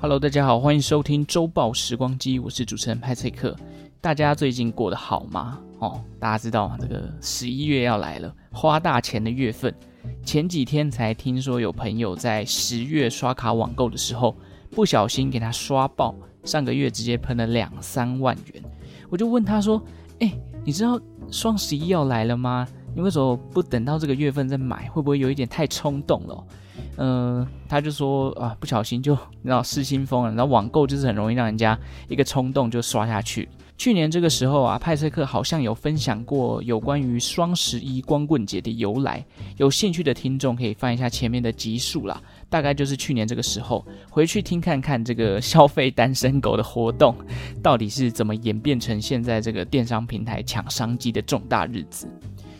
Hello，大家好，欢迎收听周报时光机，我是主持人派翠克。大家最近过得好吗？哦，大家知道这个十一月要来了，花大钱的月份。前几天才听说有朋友在十月刷卡网购的时候，不小心给他刷爆，上个月直接喷了两三万元。我就问他说：“哎，你知道双十一要来了吗？你为什么不等到这个月份再买？会不会有一点太冲动了？”嗯、他就说啊，不小心就你知道失心疯了。然后网购就是很容易让人家一个冲动就刷下去。去年这个时候啊，派翠克好像有分享过有关于双十一光棍节的由来。有兴趣的听众可以翻一下前面的集数啦，大概就是去年这个时候回去听看看这个消费单身狗的活动到底是怎么演变成现在这个电商平台抢商机的重大日子。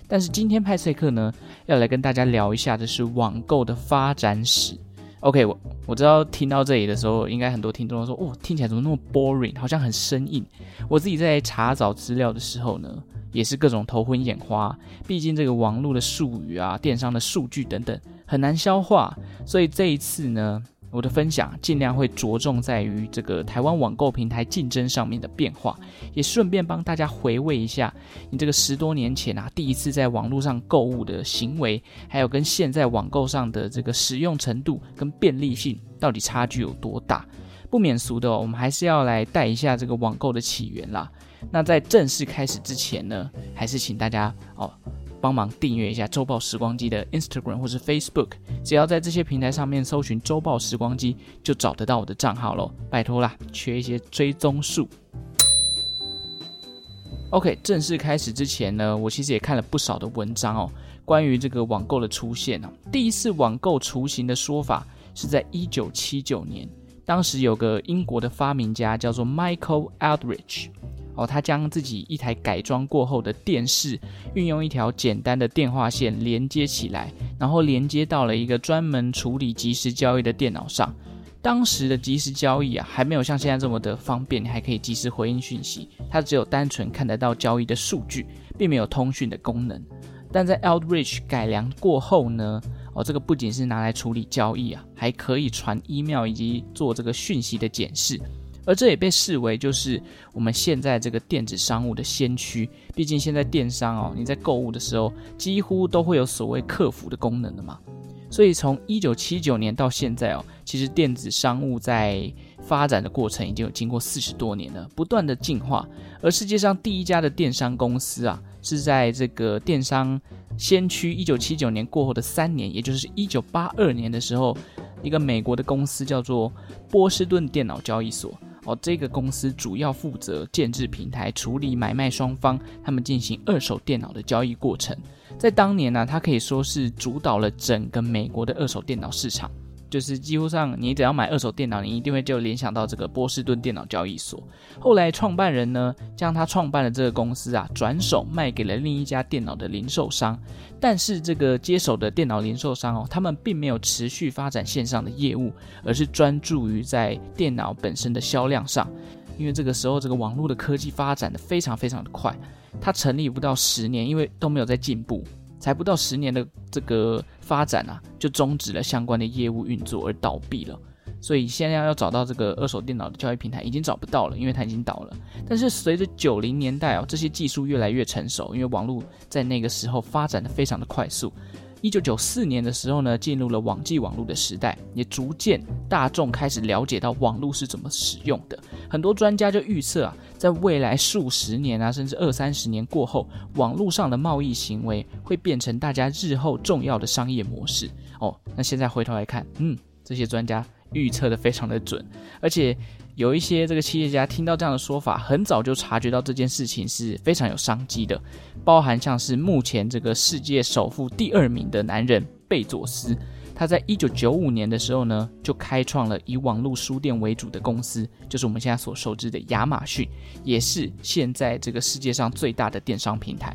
但是今天派翠克呢，要来跟大家聊一下的是网购的发展史。OK，我我知道听到这里的时候，应该很多听众都说，哦，听起来怎么那么 boring，好像很生硬。我自己在查找资料的时候呢，也是各种头昏眼花。毕竟这个网络的术语啊，电商的数据等等，很难消化。所以这一次呢，我的分享尽量会着重在于这个台湾网购平台竞争上面的变化，也顺便帮大家回味一下你这个十多年前啊第一次在网络上购物的行为，还有跟现在网购上的这个使用程度跟便利性到底差距有多大。不免俗的，我们还是要来带一下这个网购的起源啦。那在正式开始之前呢，还是请大家哦。帮忙订阅一下周报时光机的 Instagram 或是 Facebook，只要在这些平台上面搜寻周报时光机，就找得到我的账号喽。拜托啦，缺一些追踪数。OK，正式开始之前呢，我其实也看了不少的文章哦，关于这个网购的出现哦。第一次网购雏形的说法是在一九七九年，当时有个英国的发明家叫做 Michael Aldrich。哦，他将自己一台改装过后的电视，运用一条简单的电话线连接起来，然后连接到了一个专门处理即时交易的电脑上。当时的即时交易啊，还没有像现在这么的方便，你还可以即时回应讯息，它只有单纯看得到交易的数据，并没有通讯的功能。但在 Aldrich 改良过后呢，哦，这个不仅是拿来处理交易啊，还可以传 email 以及做这个讯息的检视。而这也被视为就是我们现在这个电子商务的先驱。毕竟现在电商哦，你在购物的时候几乎都会有所谓客服的功能的嘛。所以从一九七九年到现在哦，其实电子商务在发展的过程已经有经过四十多年了，不断的进化。而世界上第一家的电商公司啊，是在这个电商先驱一九七九年过后的三年，也就是一九八二年的时候，一个美国的公司叫做波士顿电脑交易所。哦，这个公司主要负责建制平台，处理买卖双方他们进行二手电脑的交易过程。在当年呢，它可以说是主导了整个美国的二手电脑市场。就是几乎上，你只要买二手电脑，你一定会就联想到这个波士顿电脑交易所。后来创办人呢，将他创办的这个公司啊，转手卖给了另一家电脑的零售商。但是这个接手的电脑零售商哦，他们并没有持续发展线上的业务，而是专注于在电脑本身的销量上。因为这个时候，这个网络的科技发展的非常非常的快，它成立不到十年，因为都没有在进步。才不到十年的这个发展啊，就终止了相关的业务运作而倒闭了。所以现在要找到这个二手电脑的交易平台已经找不到了，因为它已经倒了。但是随着九零年代哦，这些技术越来越成熟，因为网络在那个时候发展的非常的快速。一九九四年的时候呢，进入了网际网络的时代，也逐渐大众开始了解到网络是怎么使用的。很多专家就预测啊，在未来数十年啊，甚至二三十年过后，网络上的贸易行为会变成大家日后重要的商业模式。哦，那现在回头来看，嗯，这些专家预测的非常的准，而且。有一些这个企业家听到这样的说法，很早就察觉到这件事情是非常有商机的，包含像是目前这个世界首富第二名的男人贝佐斯，他在一九九五年的时候呢，就开创了以网络书店为主的公司，就是我们现在所熟知的亚马逊，也是现在这个世界上最大的电商平台。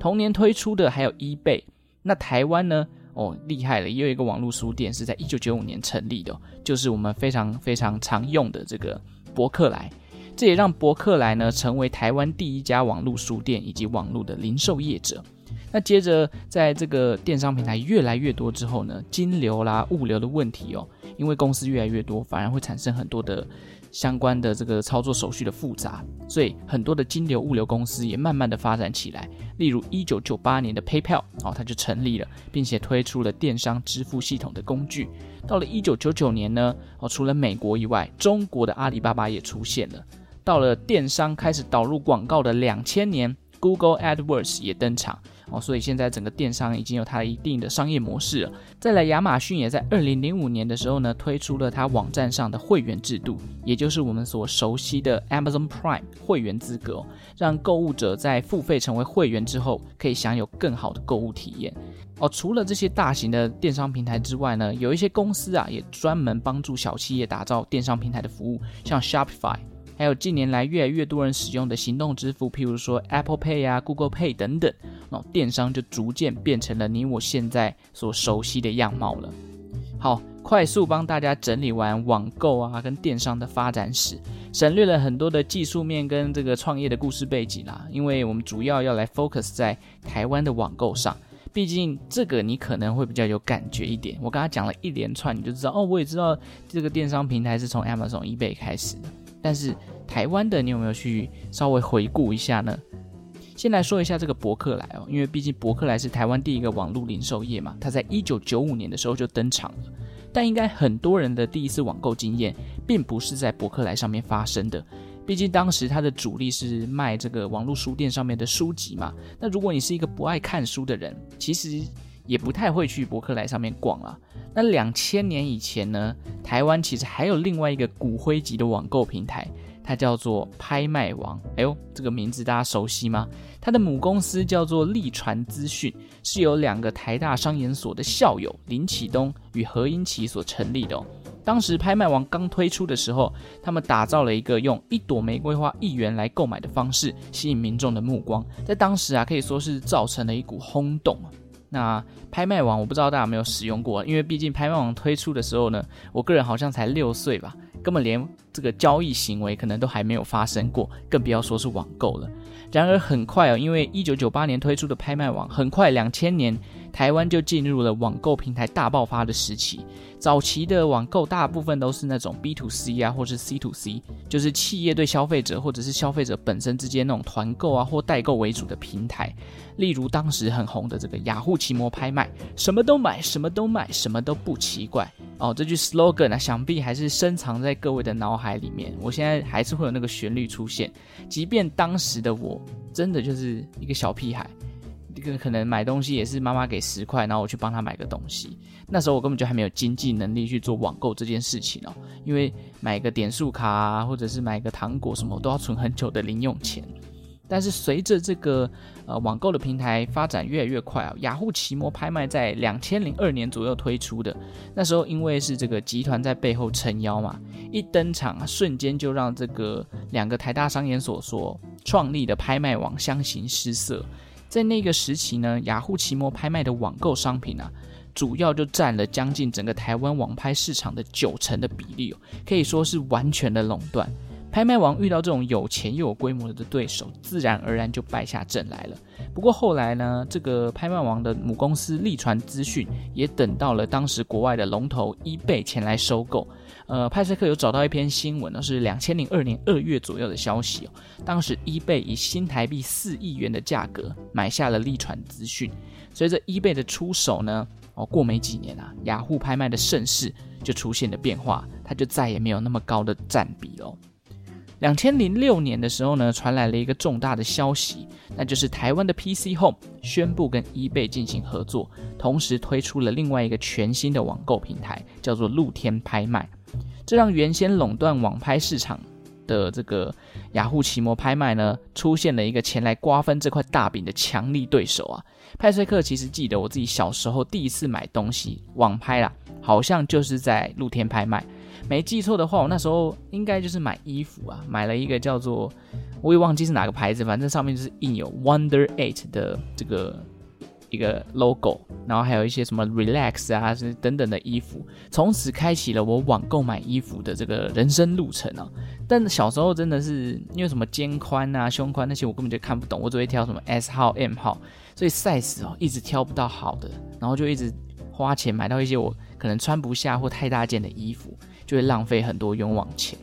同年推出的还有 eBay，那台湾呢？哦，厉害了！也有一个网络书店是在一九九五年成立的，就是我们非常非常常用的这个博客来。这也让博客来呢成为台湾第一家网络书店以及网络的零售业者。那接着在这个电商平台越来越多之后呢，金流啦、物流的问题哦，因为公司越来越多，反而会产生很多的。相关的这个操作手续的复杂，所以很多的金流物流公司也慢慢的发展起来。例如一九九八年的 PayPal 哦，它就成立了，并且推出了电商支付系统的工具。到了一九九九年呢，哦，除了美国以外，中国的阿里巴巴也出现了。到了电商开始导入广告的两千年，Google AdWords 也登场。哦，所以现在整个电商已经有它一定的商业模式了。再来，亚马逊也在二零零五年的时候呢，推出了它网站上的会员制度，也就是我们所熟悉的 Amazon Prime 会员资格，让购物者在付费成为会员之后，可以享有更好的购物体验。哦，除了这些大型的电商平台之外呢，有一些公司啊，也专门帮助小企业打造电商平台的服务，像 Shopify。还有近年来越来越多人使用的行动支付，譬如说 Apple Pay 啊、Google Pay 等等，那电商就逐渐变成了你我现在所熟悉的样貌了。好，快速帮大家整理完网购啊跟电商的发展史，省略了很多的技术面跟这个创业的故事背景啦，因为我们主要要来 focus 在台湾的网购上，毕竟这个你可能会比较有感觉一点。我刚才讲了一连串，你就知道哦，我也知道这个电商平台是从 Amazon、eBay 开始的。但是台湾的你有没有去稍微回顾一下呢？先来说一下这个博客来哦，因为毕竟博客来是台湾第一个网络零售业嘛，它在一九九五年的时候就登场了。但应该很多人的第一次网购经验，并不是在博客来上面发生的，毕竟当时它的主力是卖这个网络书店上面的书籍嘛。那如果你是一个不爱看书的人，其实也不太会去博客来上面逛了。那两千年以前呢，台湾其实还有另外一个骨灰级的网购平台，它叫做拍卖王。哎呦，这个名字大家熟悉吗？它的母公司叫做力传资讯，是由两个台大商研所的校友林启东与何英奇所成立的哦。当时拍卖王刚推出的时候，他们打造了一个用一朵玫瑰花一元来购买的方式，吸引民众的目光，在当时啊，可以说是造成了一股轰动。那拍卖网我不知道大家有没有使用过，因为毕竟拍卖网推出的时候呢，我个人好像才六岁吧，根本连这个交易行为可能都还没有发生过，更不要说是网购了。然而很快哦，因为一九九八年推出的拍卖网，很快两千年台湾就进入了网购平台大爆发的时期。早期的网购大部分都是那种 B to C 啊，或是 C to C，就是企业对消费者或者是消费者本身之间那种团购啊或代购为主的平台。例如当时很红的这个雅虎奇摩拍卖，什么都买，什么都卖，什么都不奇怪哦。这句 slogan 啊，想必还是深藏在各位的脑海里面。我现在还是会有那个旋律出现，即便当时的我真的就是一个小屁孩。这个可能买东西也是妈妈给十块，然后我去帮她买个东西。那时候我根本就还没有经济能力去做网购这件事情哦，因为买个点数卡啊，或者是买个糖果什么，都要存很久的零用钱。但是随着这个呃网购的平台发展越来越快啊，雅虎奇摩拍卖在两千零二年左右推出的，那时候因为是这个集团在背后撑腰嘛，一登场啊，瞬间就让这个两个台大商研所所创立的拍卖网相形失色。在那个时期呢，雅虎奇摩拍卖的网购商品啊，主要就占了将近整个台湾网拍市场的九成的比例，可以说是完全的垄断。拍卖王遇到这种有钱又有规模的对手，自然而然就败下阵来了。不过后来呢，这个拍卖王的母公司利传资讯也等到了当时国外的龙头 eBay 前来收购。呃，派翠克有找到一篇新闻呢，是两千零二年二月左右的消息哦。当时 eBay 以新台币四亿元的价格买下了利传资讯。随着 eBay 的出手呢，哦，过没几年啊，雅虎拍卖的盛世就出现了变化，它就再也没有那么高的占比了。两千零六年的时候呢，传来了一个重大的消息，那就是台湾的 PC Home 宣布跟 eBay 进行合作，同时推出了另外一个全新的网购平台，叫做露天拍卖。这让原先垄断网拍市场的这个雅虎奇摩拍卖呢，出现了一个前来瓜分这块大饼的强力对手啊！派翠克其实记得我自己小时候第一次买东西网拍啦，好像就是在露天拍卖，没记错的话，我那时候应该就是买衣服啊，买了一个叫做我也忘记是哪个牌子，反正上面就是印有 Wonder Eight 的这个一个 logo，然后还有一些什么 relax 啊，是等等的衣服，从此开启了我网购买衣服的这个人生路程啊。但小时候真的是因为什么肩宽啊、胸宽那些我根本就看不懂，我只会挑什么 S 号、M 号，所以 size 哦一直挑不到好的，然后就一直花钱买到一些我可能穿不下或太大件的衣服，会浪费很多冤枉钱。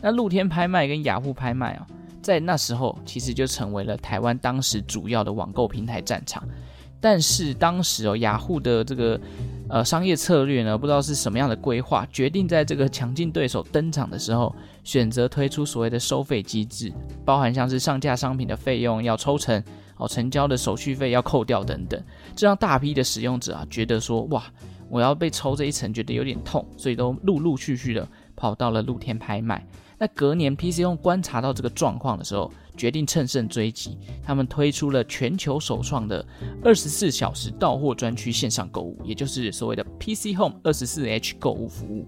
那露天拍卖跟雅虎拍卖啊，在那时候其实就成为了台湾当时主要的网购平台战场。但是当时哦，雅虎的这个呃商业策略呢，不知道是什么样的规划，决定在这个强劲对手登场的时候，选择推出所谓的收费机制，包含像是上架商品的费用要抽成，哦，成交的手续费要扣掉等等，这让大批的使用者啊觉得说，哇，我要被抽这一层，觉得有点痛，所以都陆陆续续的跑到了露天拍卖。那隔年，PC Home 观察到这个状况的时候，决定乘胜追击，他们推出了全球首创的二十四小时到货专区线上购物，也就是所谓的 PC Home 二十四 H 购物服务。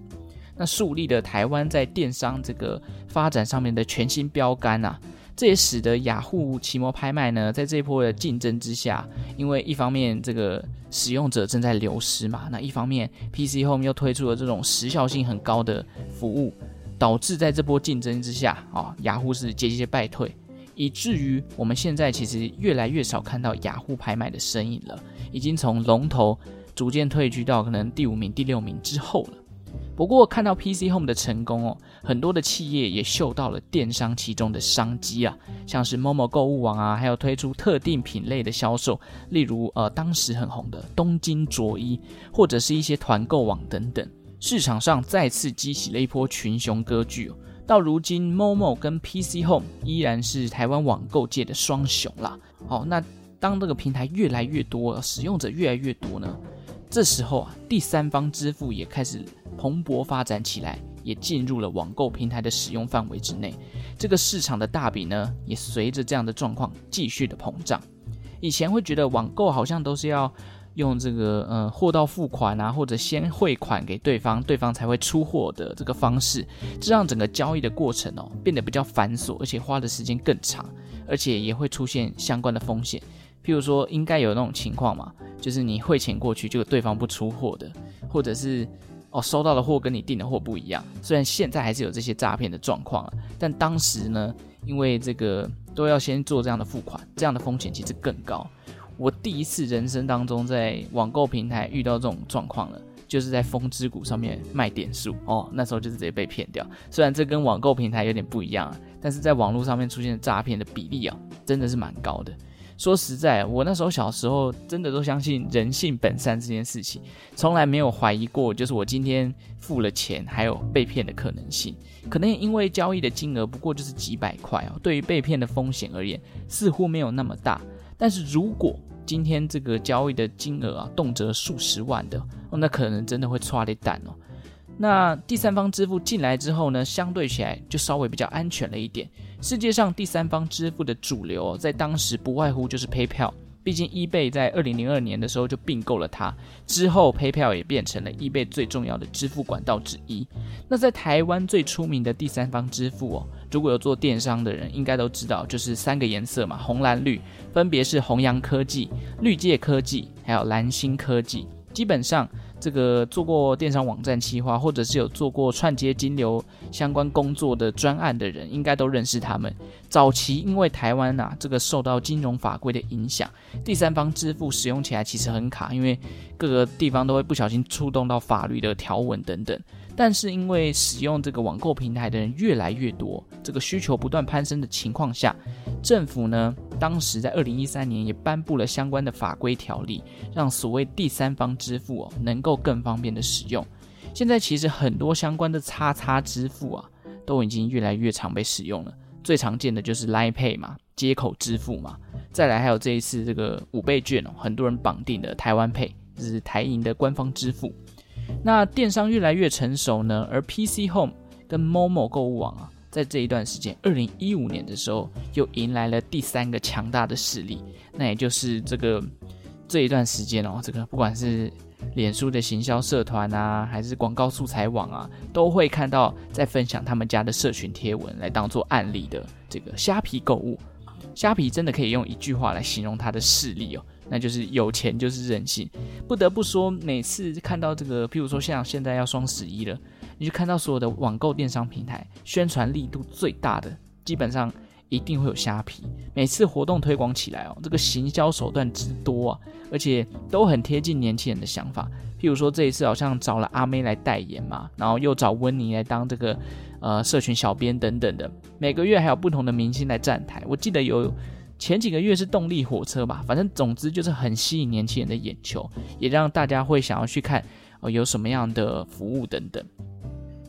那树立了台湾在电商这个发展上面的全新标杆啊！这也使得雅虎奇摩拍卖呢，在这一波的竞争之下，因为一方面这个使用者正在流失嘛，那一方面 PC Home 又推出了这种时效性很高的服务。导致在这波竞争之下，啊，雅虎是节节败退，以至于我们现在其实越来越少看到雅虎拍卖的身影了，已经从龙头逐渐退居到可能第五名、第六名之后了。不过看到 PC Home 的成功哦，很多的企业也嗅到了电商其中的商机啊，像是 Momo 购物网啊，还有推出特定品类的销售，例如呃当时很红的东京着衣，或者是一些团购网等等。市场上再次激起了一波群雄割据，到如今，Momo 跟 PC Home 依然是台湾网购界的双雄啦。好，那当这个平台越来越多，使用者越来越多呢，这时候啊，第三方支付也开始蓬勃发展起来，也进入了网购平台的使用范围之内。这个市场的大饼呢，也随着这样的状况继续的膨胀。以前会觉得网购好像都是要。用这个呃货到付款啊，或者先汇款给对方，对方才会出货的这个方式，这让整个交易的过程哦变得比较繁琐，而且花的时间更长，而且也会出现相关的风险。譬如说，应该有那种情况嘛，就是你汇钱过去，就对方不出货的，或者是哦收到的货跟你订的货不一样。虽然现在还是有这些诈骗的状况啊，但当时呢，因为这个都要先做这样的付款，这样的风险其实更高。我第一次人生当中在网购平台遇到这种状况了，就是在风之谷上面卖点数哦，那时候就是直接被骗掉。虽然这跟网购平台有点不一样啊，但是在网络上面出现的诈骗的比例啊，真的是蛮高的。说实在，我那时候小时候真的都相信人性本善这件事情，从来没有怀疑过，就是我今天付了钱还有被骗的可能性。可能因为交易的金额不过就是几百块哦，对于被骗的风险而言，似乎没有那么大。但是如果今天这个交易的金额啊，动辄数十万的，那可能真的会剉咧等哦。那第三方支付进来之后呢，相对起来就稍微比较安全了一点。世界上第三方支付的主流，在当时不外乎就是 PayPal。毕竟，eBay 在二零零二年的时候就并购了它，之后 PayPal 也变成了 eBay 最重要的支付管道之一。那在台湾最出名的第三方支付哦，如果有做电商的人应该都知道，就是三个颜色嘛，红蓝绿，分别是宏洋科技、绿界科技，还有蓝星科技。基本上，这个做过电商网站企划，或者是有做过串接金流相关工作的专案的人，应该都认识他们。早期因为台湾啊，这个受到金融法规的影响，第三方支付使用起来其实很卡，因为各个地方都会不小心触动到法律的条文等等。但是因为使用这个网购平台的人越来越多，这个需求不断攀升的情况下，政府呢，当时在二零一三年也颁布了相关的法规条例，让所谓第三方支付哦能够更方便的使用。现在其实很多相关的叉叉支付啊，都已经越来越常被使用了。最常见的就是 Line Pay 嘛，接口支付嘛，再来还有这一次这个五倍券哦，很多人绑定的台湾 Pay，这是台银的官方支付。那电商越来越成熟呢，而 PC Home 跟 Momo 购物网啊。在这一段时间，二零一五年的时候，又迎来了第三个强大的势力，那也就是这个这一段时间哦，这个不管是脸书的行销社团啊，还是广告素材网啊，都会看到在分享他们家的社群贴文来当做案例的这个虾皮购物。虾皮真的可以用一句话来形容它的势力哦，那就是有钱就是任性。不得不说，每次看到这个，譬如说像现在要双十一了，你就看到所有的网购电商平台宣传力度最大的，基本上一定会有虾皮。每次活动推广起来哦，这个行销手段之多啊，而且都很贴近年轻人的想法。譬如说这一次好像找了阿妹来代言嘛，然后又找温妮来当这个呃社群小编等等的，每个月还有不同的明星来站台。我记得有前几个月是动力火车吧，反正总之就是很吸引年轻人的眼球，也让大家会想要去看呃有什么样的服务等等。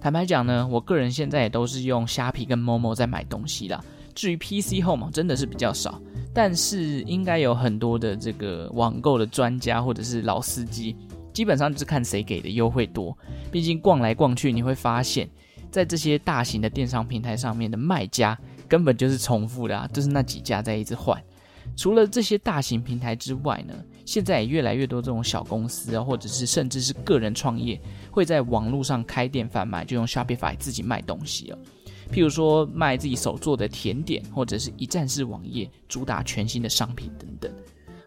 坦白讲呢，我个人现在也都是用虾皮跟 Momo 在买东西啦。至于 PC Home 真的是比较少，但是应该有很多的这个网购的专家或者是老司机。基本上就是看谁给的优惠多，毕竟逛来逛去，你会发现在这些大型的电商平台上面的卖家根本就是重复的啊，就是那几家在一直换。除了这些大型平台之外呢，现在也越来越多这种小公司啊，或者是甚至是个人创业，会在网络上开店贩卖，就用 Shopify 自己卖东西了。譬如说卖自己手做的甜点，或者是一站式网页，主打全新的商品等等。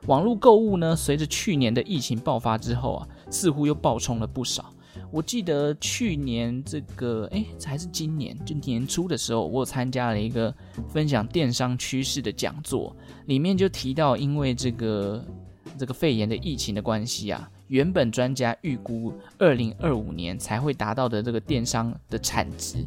网络购物呢，随着去年的疫情爆发之后啊，似乎又暴冲了不少。我记得去年这个，哎，还是今年，就年初的时候，我有参加了一个分享电商趋势的讲座，里面就提到，因为这个这个肺炎的疫情的关系啊，原本专家预估二零二五年才会达到的这个电商的产值，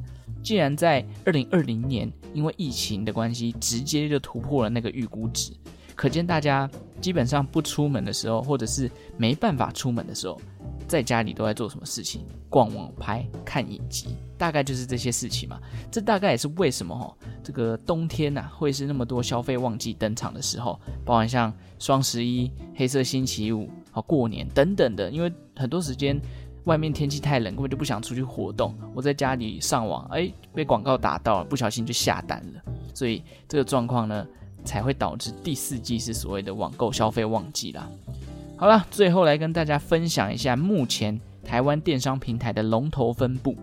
竟然在二零二零年因为疫情的关系，直接就突破了那个预估值。可见大家基本上不出门的时候，或者是没办法出门的时候，在家里都在做什么事情？逛网拍、看影集，大概就是这些事情嘛。这大概也是为什么哈，这个冬天呐、啊、会是那么多消费旺季登场的时候，包含像双十一、黑色星期五、好过年等等的。因为很多时间外面天气太冷，根本就不想出去活动。我在家里上网，哎，被广告打到了，不小心就下单了。所以这个状况呢，才会导致第四季是所谓的网购消费旺季啦。好了，最后来跟大家分享一下目前台湾电商平台的龙头分布。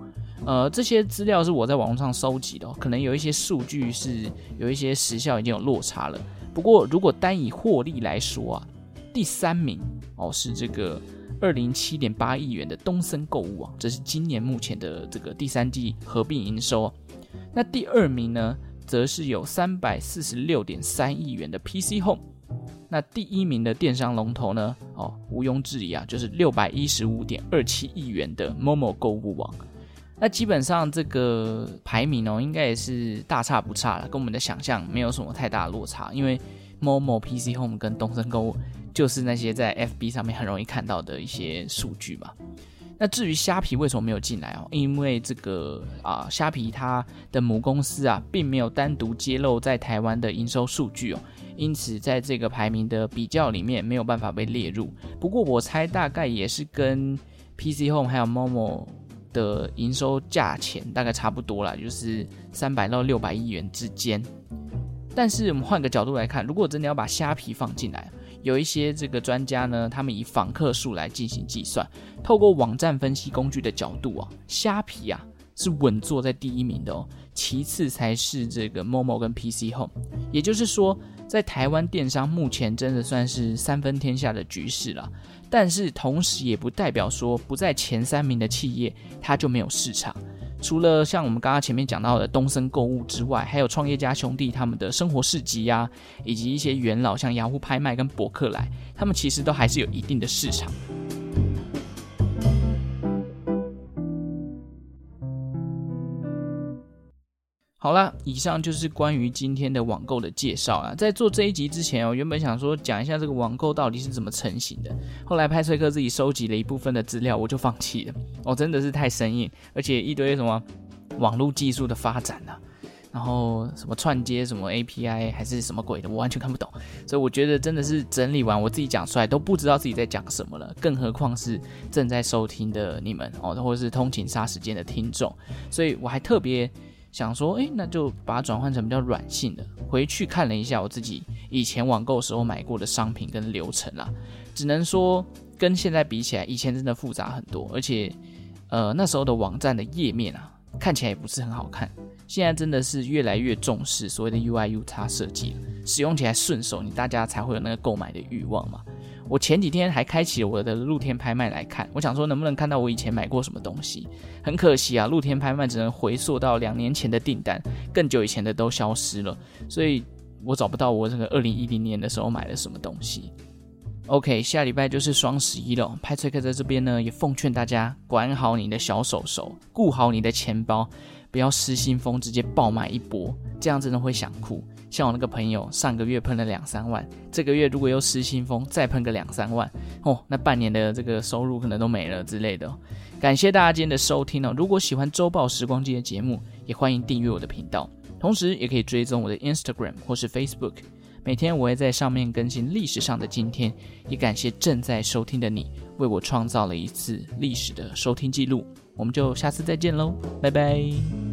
呃，这些资料是我在网络上收集的，可能有一些数据是有一些时效已经有落差了。不过如果单以获利来说啊，第三名哦是这个二零七点八亿元的东森购物网，这是今年目前的这个第三季合并营收。那第二名呢？则是有三百四十六点三亿元的 PC Home，那第一名的电商龙头呢？哦，毋庸置疑啊，就是六百一十五点二七亿元的 Momo 购物网。那基本上这个排名哦，应该也是大差不差了，跟我们的想象没有什么太大落差。因为 Momo、PC Home 跟东森购物就是那些在 FB 上面很容易看到的一些数据嘛。那至于虾皮为什么没有进来哦？因为这个啊，虾皮它的母公司啊，并没有单独揭露在台湾的营收数据哦，因此在这个排名的比较里面没有办法被列入。不过我猜大概也是跟 PC Home 还有 Momo 的营收价钱大概差不多啦，就是三百到六百亿元之间。但是我们换个角度来看，如果真的要把虾皮放进来，有一些这个专家呢，他们以访客数来进行计算，透过网站分析工具的角度啊，虾皮啊是稳坐在第一名的哦，其次才是这个 Momo 跟 PC Home。也就是说，在台湾电商目前真的算是三分天下的局势了，但是同时也不代表说不在前三名的企业它就没有市场。除了像我们刚刚前面讲到的东森购物之外，还有创业家兄弟他们的生活市集呀、以及一些元老像雅虎拍卖跟博客来，他们其实都还是有一定的市场。好了，以上就是关于今天的网购的介绍啊。在做这一集之前，我原本想说讲一下这个网购到底是怎么成型的。后来派翠克自己收集了一部分的资料，我就放弃了。哦，真的是太生硬，而且一堆什么网络技术的发展啊，然后什么串接什么 API 还是什么鬼的，我完全看不懂。所以我觉得真的是整理完我自己讲出来都不知道自己在讲什么了，更何况是正在收听的你们哦，或者是通勤杀时间的听众。所以我还特别。想说，诶，那就把它转换成比较软性的。回去看了一下我自己以前网购时候买过的商品跟流程啦，只能说跟现在比起来，以前真的复杂很多，而且，呃，那时候的网站的页面啊，看起来也不是很好看。现在真的是越来越重视所谓的 UI UX 设计了，使用起来顺手，你大家才会有那个购买的欲望嘛。我前几天还开启了我的露天拍卖来看，我想说能不能看到我以前买过什么东西。很可惜啊，露天拍卖只能回溯到两年前的订单，更久以前的都消失了，所以我找不到我这个二零一零年的时候买了什么东西。OK，下礼拜就是双十一了，派翠克在这边呢也奉劝大家管好你的小手手，顾好你的钱包，不要失心疯直接爆买一波，这样真的会想哭。像我那个朋友，上个月喷了两三万，这个月如果又失心疯，再喷个两三万，哦，那半年的这个收入可能都没了之类的。感谢大家今天的收听哦，如果喜欢周报时光机的节目，也欢迎订阅我的频道，同时也可以追踪我的 Instagram 或是 Facebook，每天我会在上面更新历史上的今天。也感谢正在收听的你，为我创造了一次历史的收听记录。我们就下次再见喽，拜拜。